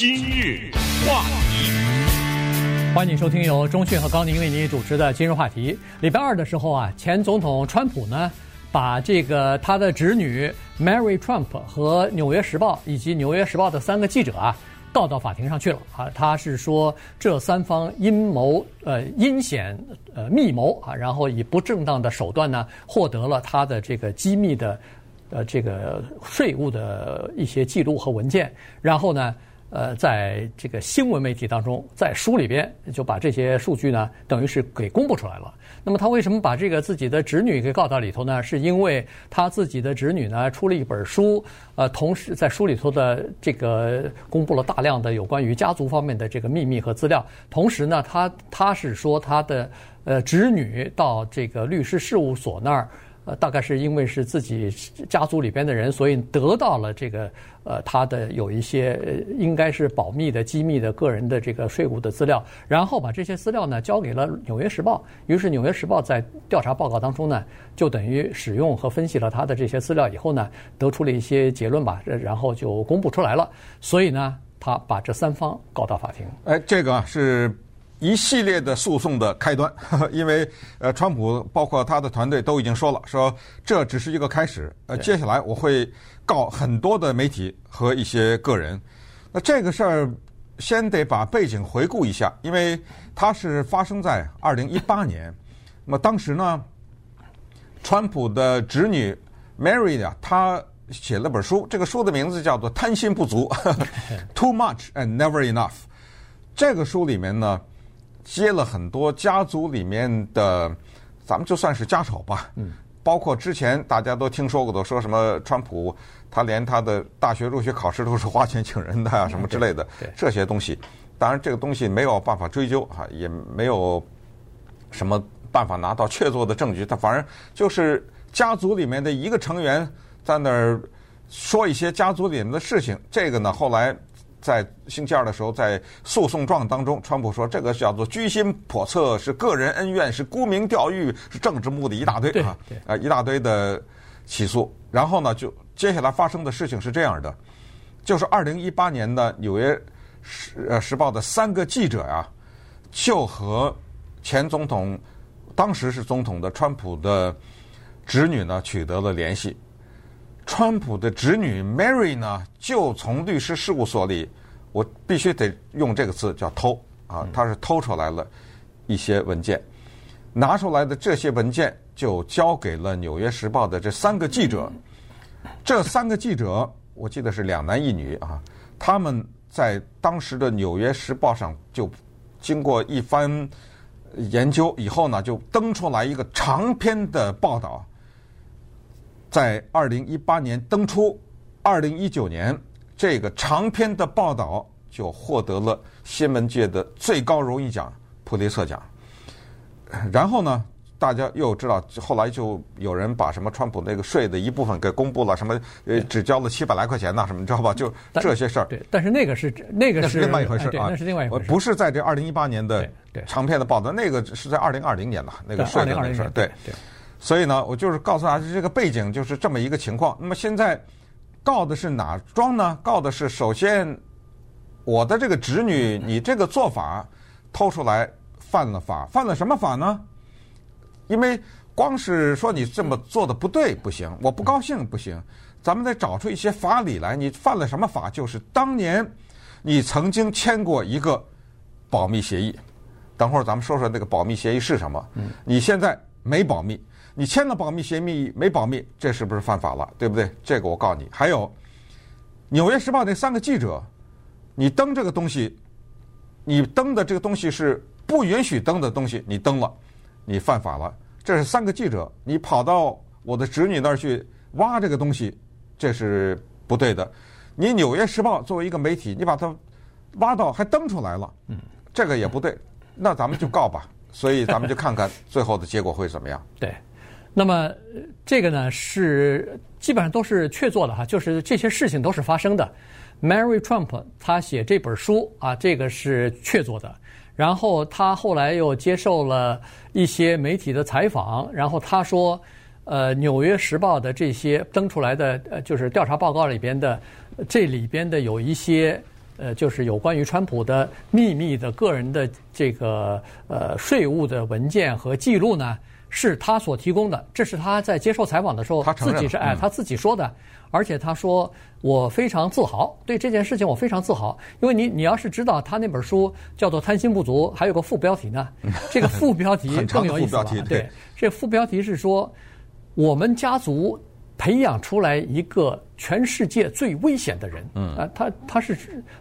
今日话题，欢迎收听由中讯和高宁为您主持的今日话题。礼拜二的时候啊，前总统川普呢，把这个他的侄女 Mary Trump 和《纽约时报》以及《纽约时报》的三个记者啊，告到法庭上去了啊。他是说这三方阴谋呃阴险呃密谋啊，然后以不正当的手段呢，获得了他的这个机密的。呃，这个税务的一些记录和文件，然后呢，呃，在这个新闻媒体当中，在书里边就把这些数据呢，等于是给公布出来了。那么他为什么把这个自己的侄女给告到里头呢？是因为他自己的侄女呢出了一本书，呃，同时在书里头的这个公布了大量的有关于家族方面的这个秘密和资料。同时呢，他他是说他的呃侄女到这个律师事务所那儿。呃，大概是因为是自己家族里边的人，所以得到了这个呃，他的有一些应该是保密的、机密的个人的这个税务的资料，然后把这些资料呢交给了《纽约时报》。于是，《纽约时报》在调查报告当中呢，就等于使用和分析了他的这些资料以后呢，得出了一些结论吧，然后就公布出来了。所以呢，他把这三方告到法庭。哎，这个是。一系列的诉讼的开端，因为呃，川普包括他的团队都已经说了，说这只是一个开始，呃，接下来我会告很多的媒体和一些个人。那这个事儿先得把背景回顾一下，因为它是发生在二零一八年。那么当时呢，川普的侄女 Mary 呢，她写了本书，这个书的名字叫做《贪心不足》，Too Much and Never Enough。这个书里面呢。接了很多家族里面的，咱们就算是家丑吧，嗯，包括之前大家都听说过的，说什么川普他连他的大学入学考试都是花钱请人的啊，什么之类的，这些东西，当然这个东西没有办法追究啊，也没有什么办法拿到确凿的证据，他反正就是家族里面的一个成员在那儿说一些家族里面的事情，这个呢后来。在星期二的时候，在诉讼状当中，川普说这个叫做居心叵测，是个人恩怨，是沽名钓誉，是政治目的，一大堆啊，啊一大堆的起诉。然后呢，就接下来发生的事情是这样的，就是二零一八年的纽约时呃时报的三个记者呀，就和前总统当时是总统的川普的侄女呢取得了联系。川普的侄女 Mary 呢，就从律师事务所里，我必须得用这个词叫偷啊，她是偷出来了一些文件，拿出来的这些文件就交给了《纽约时报》的这三个记者。这三个记者，我记得是两男一女啊，他们在当时的《纽约时报》上就经过一番研究以后呢，就登出来一个长篇的报道。在二零一八年登出，二零一九年这个长篇的报道就获得了新闻界的最高荣誉奖普利策奖。然后呢，大家又知道，后来就有人把什么川普那个税的一部分给公布了，什么呃只交了七百来块钱呐，什么你知道吧？就这些事儿。对，但是那个是那个是另外一回事啊，那是另外一回事，不是在这二零一八年的长篇的报道，那个是在二零二零年的那个税的那个事儿，对。所以呢，我就是告诉大家这个背景就是这么一个情况。那么现在告的是哪桩呢？告的是首先我的这个侄女，你这个做法偷出来犯了法，犯了什么法呢？因为光是说你这么做的不对不行，我不高兴不行，咱们得找出一些法理来。你犯了什么法？就是当年你曾经签过一个保密协议。等会儿咱们说说那个保密协议是什么？你现在没保密。你签了保密协议没保密，这是不是犯法了？对不对？这个我告诉你。还有《纽约时报》那三个记者，你登这个东西，你登的这个东西是不允许登的东西，你登了，你犯法了。这是三个记者，你跑到我的侄女那儿去挖这个东西，这是不对的。你《纽约时报》作为一个媒体，你把它挖到还登出来了，嗯，这个也不对。那咱们就告吧。所以咱们就看看最后的结果会怎么样。对。那么这个呢是基本上都是确凿的哈，就是这些事情都是发生的。Mary Trump 他写这本书啊，这个是确凿的。然后他后来又接受了一些媒体的采访，然后他说，呃，《纽约时报》的这些登出来的呃，就是调查报告里边的这里边的有一些呃，就是有关于川普的秘密的个人的这个呃税务的文件和记录呢，是他所提供的。这是他在接受采访的时候自己是哎他自己说的，而且他说我非常自豪，对这件事情我非常自豪，因为你你要是知道他那本书叫做《贪心不足》，还有个副标题呢，这个副标题更有意思了。对，这副标题是说我们家族。培养出来一个全世界最危险的人，嗯啊，他他是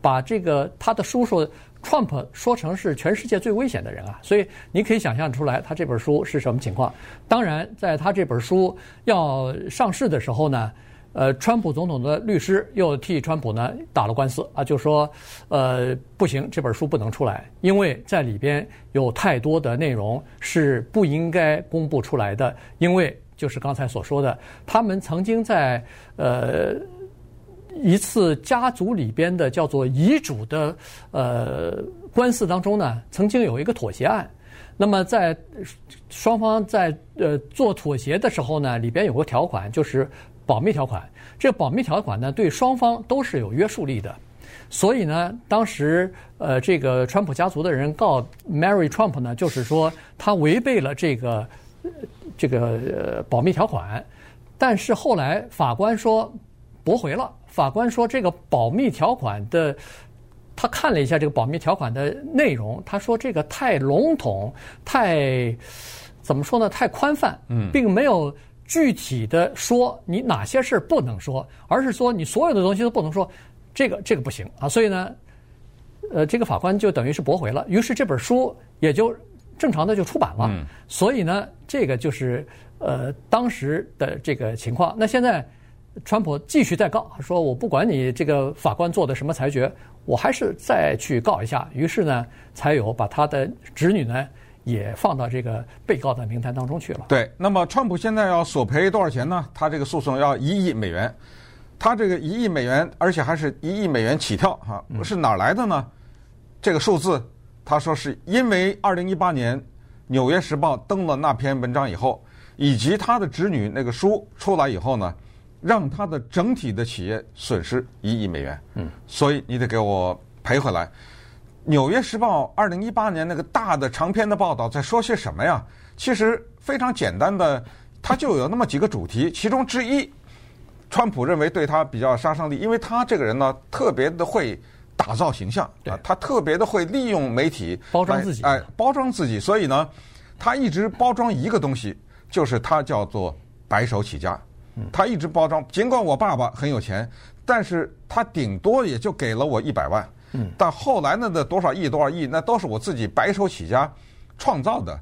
把这个他的叔叔 Trump 说成是全世界最危险的人啊，所以你可以想象出来他这本书是什么情况。当然，在他这本书要上市的时候呢，呃，川普总统的律师又替川普呢打了官司啊，就说呃不行，这本书不能出来，因为在里边有太多的内容是不应该公布出来的，因为。就是刚才所说的，他们曾经在呃一次家族里边的叫做遗嘱的呃官司当中呢，曾经有一个妥协案。那么在双方在呃做妥协的时候呢，里边有个条款，就是保密条款。这个保密条款呢，对双方都是有约束力的。所以呢，当时呃这个川普家族的人告 Mary Trump 呢，就是说他违背了这个。这个保密条款，但是后来法官说驳回了。法官说这个保密条款的，他看了一下这个保密条款的内容，他说这个太笼统，太怎么说呢？太宽泛，嗯，并没有具体的说你哪些事不能说，而是说你所有的东西都不能说，这个这个不行啊。所以呢，呃，这个法官就等于是驳回了，于是这本书也就。正常的就出版了，嗯、所以呢，这个就是呃当时的这个情况。那现在，川普继续再告，说我不管你这个法官做的什么裁决，我还是再去告一下。于是呢，才有把他的侄女呢也放到这个被告的名单当中去了。对，那么川普现在要索赔多少钱呢？他这个诉讼要一亿美元，他这个一亿美元，而且还是一亿美元起跳哈，是哪儿来的呢？这个数字。他说是因为二零一八年《纽约时报》登了那篇文章以后，以及他的侄女那个书出来以后呢，让他的整体的企业损失一亿美元。嗯，所以你得给我赔回来。《纽约时报》二零一八年那个大的长篇的报道在说些什么呀？其实非常简单的，它就有那么几个主题，其中之一，川普认为对他比较杀伤力，因为他这个人呢特别的会。打造形象啊，他特别的会利用媒体包装自己，哎，包装自己。所以呢，他一直包装一个东西，就是他叫做白手起家。他一直包装，尽管我爸爸很有钱，但是他顶多也就给了我一百万。嗯，但后来呢的多少亿多少亿，那都是我自己白手起家创造的。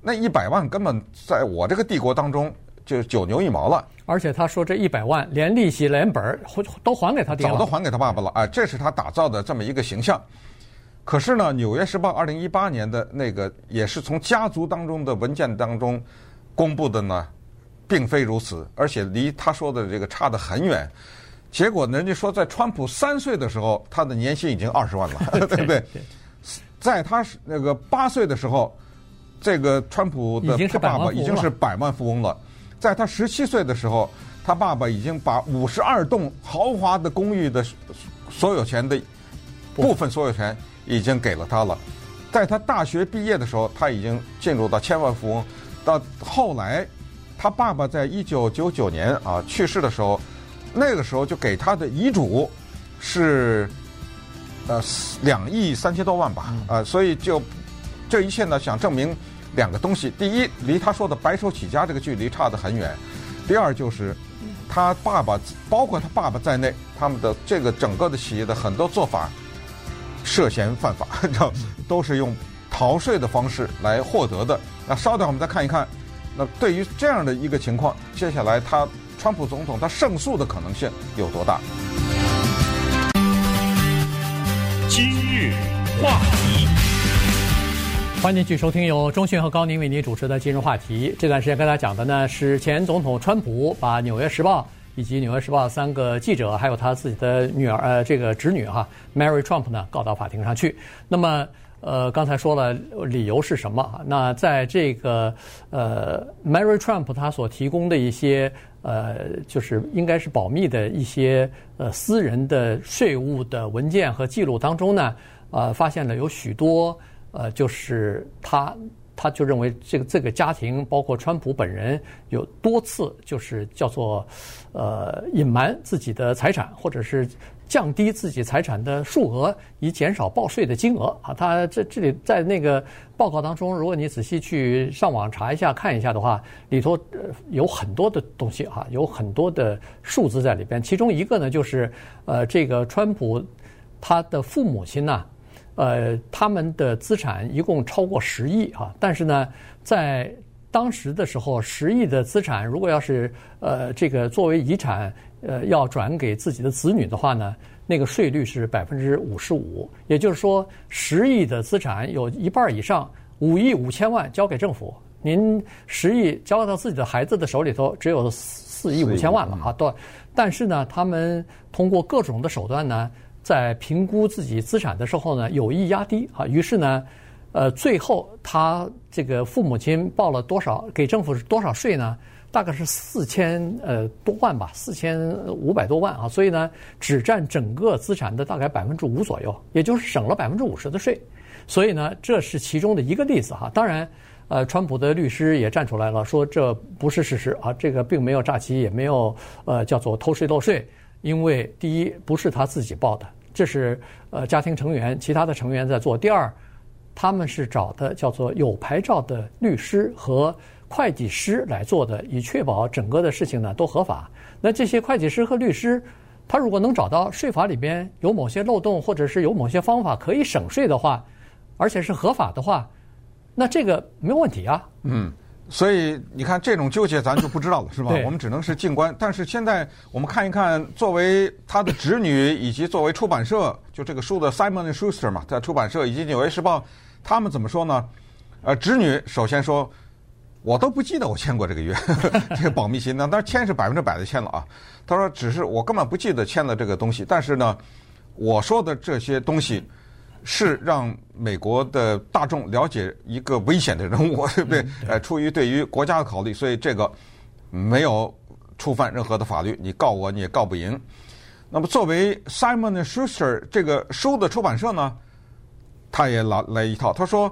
那一百万根本在我这个帝国当中。就九牛一毛了，而且他说这一百万连利息连本儿都还给他爹了，早都还给他爸爸了哎！这是他打造的这么一个形象。可是呢，《纽约时报》二零一八年的那个也是从家族当中的文件当中公布的呢，并非如此，而且离他说的这个差得很远。结果人家说，在川普三岁的时候，他的年薪已经二十万了，对不对？在他那个八岁的时候，这个川普的他爸爸已经是百万富翁了。在他十七岁的时候，他爸爸已经把五十二栋豪华的公寓的所有权的部分所有权已经给了他了。在他大学毕业的时候，他已经进入到千万富翁。到后来，他爸爸在一九九九年啊去世的时候，那个时候就给他的遗嘱是呃两亿三千多万吧啊，所以就这一切呢，想证明。两个东西，第一，离他说的白手起家这个距离差得很远；第二，就是他爸爸，包括他爸爸在内，他们的这个整个的企业的很多做法涉嫌犯法，都是用逃税的方式来获得的。那稍等，我们再看一看，那对于这样的一个情况，接下来他川普总统他胜诉的可能性有多大？今日话题。欢迎继续收听由中讯和高宁为您主持的今日话题。这段时间跟大家讲的呢是前总统川普把《纽约时报》以及《纽约时报》三个记者，还有他自己的女儿呃这个侄女哈 Mary Trump 呢告到法庭上去。那么呃刚才说了理由是什么？那在这个呃 Mary Trump 他所提供的一些呃，就是应该是保密的一些呃私人的税务的文件和记录当中呢，呃，发现了有许多呃，就是他他就认为这个这个家庭包括川普本人有多次就是叫做呃隐瞒自己的财产或者是。降低自己财产的数额，以减少报税的金额啊！他这这里在那个报告当中，如果你仔细去上网查一下、看一下的话，里头有很多的东西哈，有很多的数字在里边。其中一个呢，就是呃，这个川普他的父母亲呐，呃，他们的资产一共超过十亿啊，但是呢，在当时的时候，十亿的资产如果要是呃这个作为遗产。呃，要转给自己的子女的话呢，那个税率是百分之五十五，也就是说，十亿的资产有一半以上，五亿五千万交给政府，您十亿交到自己的孩子的手里头，只有四亿五千万了啊。对，但是呢，他们通过各种的手段呢，在评估自己资产的时候呢，有意压低啊。于是呢，呃，最后他这个父母亲报了多少给政府是多少税呢？大概是四千呃多万吧，四千五百多万啊，所以呢，只占整个资产的大概百分之五左右，也就是省了百分之五十的税。所以呢，这是其中的一个例子哈。当然，呃，川普的律师也站出来了，说这不是事实啊，这个并没有诈欺，也没有呃叫做偷税漏税，因为第一不是他自己报的，这是呃家庭成员其他的成员在做；第二，他们是找的叫做有牌照的律师和。会计师来做的，以确保整个的事情呢都合法。那这些会计师和律师，他如果能找到税法里边有某些漏洞，或者是有某些方法可以省税的话，而且是合法的话，那这个没有问题啊。嗯，所以你看这种纠结咱就不知道了，是吧？我们只能是静观。但是现在我们看一看，作为他的侄女以及作为出版社，就这个书的 Simon Schuster 嘛，在出版社以及纽约时报，他们怎么说呢？呃，侄女首先说。我都不记得我签过这个约，这个保密信呢，当然签是百分之百的签了啊。他说只是我根本不记得签了这个东西，但是呢，我说的这些东西是让美国的大众了解一个危险的人物，对不对？呃，出于对于国家的考虑，所以这个没有触犯任何的法律，你告我你也告不赢。那么作为 Simon & Schuster 这个书的出版社呢，他也来来一套，他说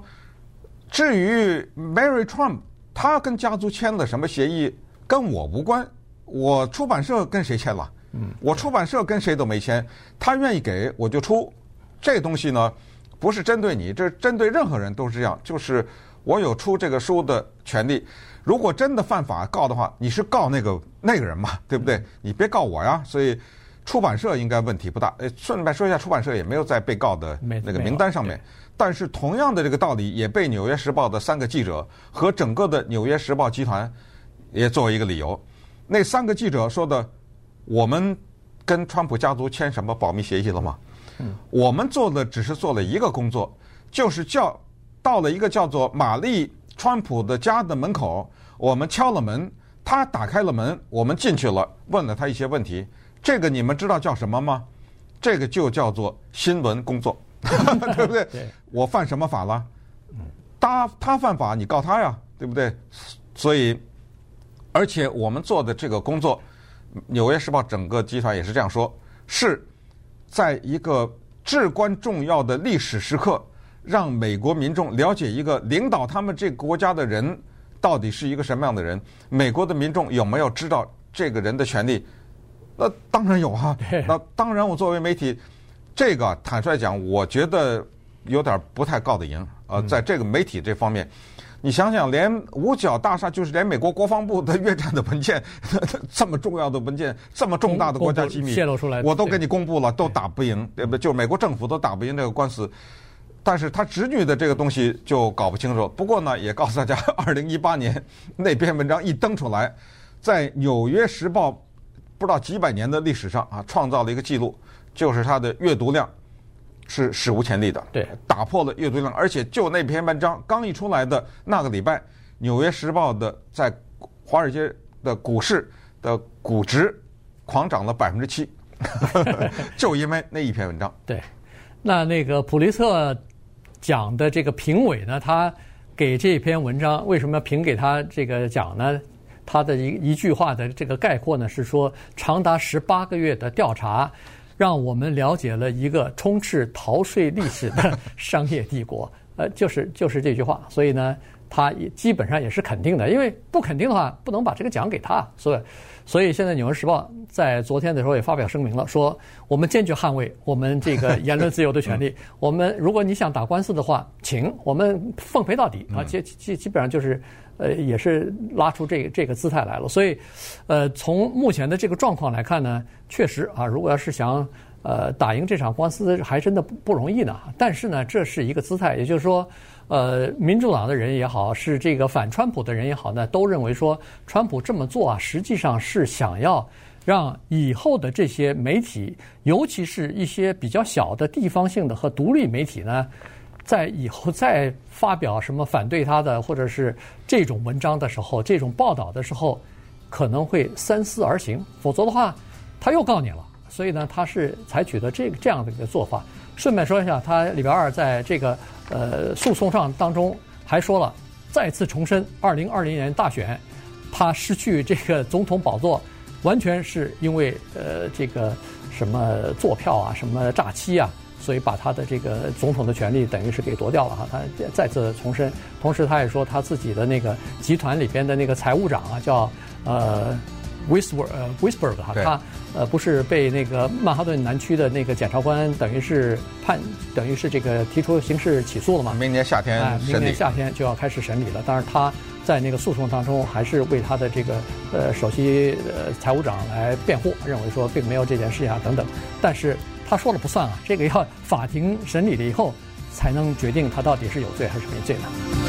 至于 Mary Trump。他跟家族签了什么协议，跟我无关。我出版社跟谁签了？嗯，我出版社跟谁都没签。他愿意给我就出。这东西呢，不是针对你，这针对任何人都是这样。就是我有出这个书的权利。如果真的犯法告的话，你是告那个那个人嘛，对不对？你别告我呀。所以出版社应该问题不大。诶，顺便说一下，出版社也没有在被告的那个名单上面。但是同样的这个道理也被《纽约时报》的三个记者和整个的《纽约时报》集团也作为一个理由。那三个记者说的：“我们跟川普家族签什么保密协议了吗？我们做的只是做了一个工作，就是叫到了一个叫做玛丽川普的家的门口，我们敲了门，他打开了门，我们进去了，问了他一些问题。这个你们知道叫什么吗？这个就叫做新闻工作。” 对不对？我犯什么法了？他他犯法，你告他呀，对不对？所以，而且我们做的这个工作，《纽约时报》整个集团也是这样说：是在一个至关重要的历史时刻，让美国民众了解一个领导他们这个国家的人到底是一个什么样的人。美国的民众有没有知道这个人的权利？那当然有啊。那当然，我作为媒体。这个坦率讲，我觉得有点不太告得赢。呃，在这个媒体这方面，你想想，连五角大厦，就是连美国国防部的越战的文件，这么重要的文件，这么重大的国家机密，泄露出来，我都给你公布了，都打不赢，对不对？就美国政府都打不赢这个官司。但是他侄女的这个东西就搞不清楚。不过呢，也告诉大家，二零一八年那篇文章一登出来，在《纽约时报》不知道几百年的历史上啊，创造了一个记录。就是它的阅读量是史无前例的，对，打破了阅读量，而且就那篇文章刚一出来的那个礼拜，《纽约时报》的在华尔街的股市的股值狂涨了百分之七，就因为那一篇文章。对，那那个普利策奖的这个评委呢，他给这篇文章为什么要评给他这个奖呢？他的一一句话的这个概括呢，是说长达十八个月的调查，让我们了解了一个充斥逃税历史的商业帝国。呃，就是就是这句话，所以呢，他也基本上也是肯定的，因为不肯定的话，不能把这个奖给他。所以，所以现在《纽约时报》在昨天的时候也发表声明了，说我们坚决捍卫我们这个言论自由的权利。我们如果你想打官司的话，请我们奉陪到底啊！基基基本上就是呃，也是拉出这个这个姿态来了。所以，呃，从目前的这个状况来看呢，确实啊，如果要是想。呃，打赢这场官司还真的不不容易呢。但是呢，这是一个姿态，也就是说，呃，民主党的人也好，是这个反川普的人也好呢，都认为说，川普这么做啊，实际上是想要让以后的这些媒体，尤其是一些比较小的地方性的和独立媒体呢，在以后再发表什么反对他的或者是这种文章的时候，这种报道的时候，可能会三思而行，否则的话，他又告你了。所以呢，他是采取的这个这样的一个做法。顺便说一下，他礼拜二在这个呃诉讼上当中还说了，再次重申，二零二零年大选他失去这个总统宝座，完全是因为呃这个什么作票啊，什么诈欺啊，所以把他的这个总统的权利等于是给夺掉了哈。他再次重申，同时他也说他自己的那个集团里边的那个财务长啊，叫呃。Whisper 呃，Whisper 哈，他呃不是被那个曼哈顿南区的那个检察官等于是判，等于是这个提出刑事起诉了嘛？明年夏天审理，明年夏天就要开始审理了。但是他在那个诉讼当中还是为他的这个呃首席呃财务长来辩护，认为说并没有这件事情啊等等。但是他说了不算啊，这个要法庭审理了以后才能决定他到底是有罪还是没罪呢。